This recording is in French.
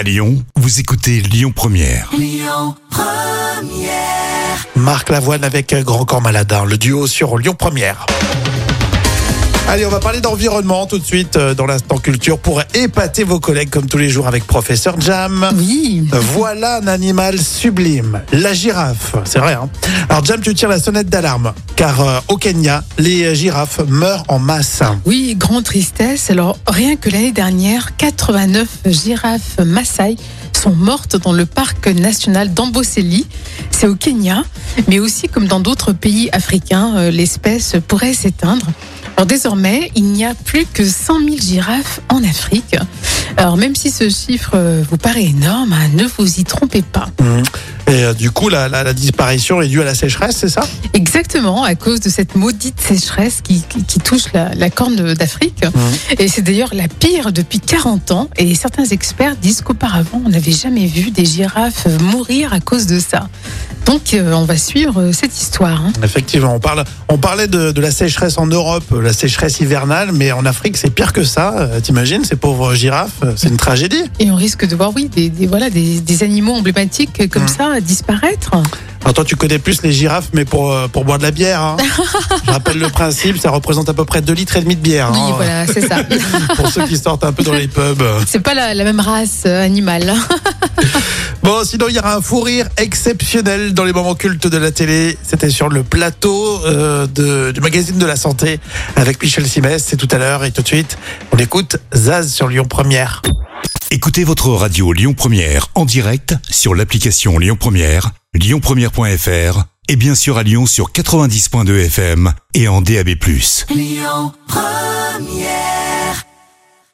À Lyon, vous écoutez Lyon Première. Marc Lavoine avec Grand Corps Maladin, le duo sur Lyon Première. Allez, on va parler d'environnement tout de suite euh, dans l'instant culture pour épater vos collègues comme tous les jours avec Professeur Jam. Oui. Voilà un animal sublime, la girafe. C'est vrai, hein Alors Jam, tu tires la sonnette d'alarme, car euh, au Kenya, les girafes meurent en masse. Oui, grande tristesse. Alors, rien que l'année dernière, 89 girafes Maasai sont mortes dans le parc national d'Amboseli. C'est au Kenya, mais aussi comme dans d'autres pays africains, euh, l'espèce pourrait s'éteindre. Alors désormais, il n'y a plus que 100 000 girafes en Afrique. Alors même si ce chiffre euh, vous paraît énorme, hein, ne vous y trompez pas. Et euh, du coup, la, la- la disparition est due à la sécheresse, c'est ça? Exactement, à cause de cette maudite sécheresse qui, qui- qui touche la, la corne d'Afrique. Et c'est d'ailleurs la pire depuis 40 ans. Et certains experts disent qu'auparavant, on n'avait jamais vu des girafes mourir à cause de ça. Donc, euh, on va suivre euh, cette histoire. hein. Effectivement, on, parle, on parlait de, de la sécheresse en Europe, euh, la sécheresse hivernale, mais en Afrique, c'est pire que ça. Euh, T'imagines, ces pauvres girafes, euh, c'est une tragédie. Et on risque de voir, oui, des, des- voilà, des, des animaux emblématiques comme Mm. ça disparaître. Alors toi, tu connais plus les girafes, mais pour, euh, pour boire de la bière. hein. Je rappelle le principe, ça représente à peu près 2 litres et demi de bière. Oui, hein. voilà, c'est ça. Pour ceux qui sortent un peu dans les pubs. c'est pas la, la même race euh, animale. Bon, sinon, il y aura un fou rire exceptionnel dans les moments cultes de la télé. C'était sur le plateau euh, de- du magazine de la santé avec Michel Simès. C'est tout à l'heure et tout de suite, on écoute Zaz sur Lyon Première. Écoutez votre radio Lyon Première en direct sur l'application Lyon Première, lyonpremière.fr et bien sûr à Lyon sur 90.2 FM et en DAB+.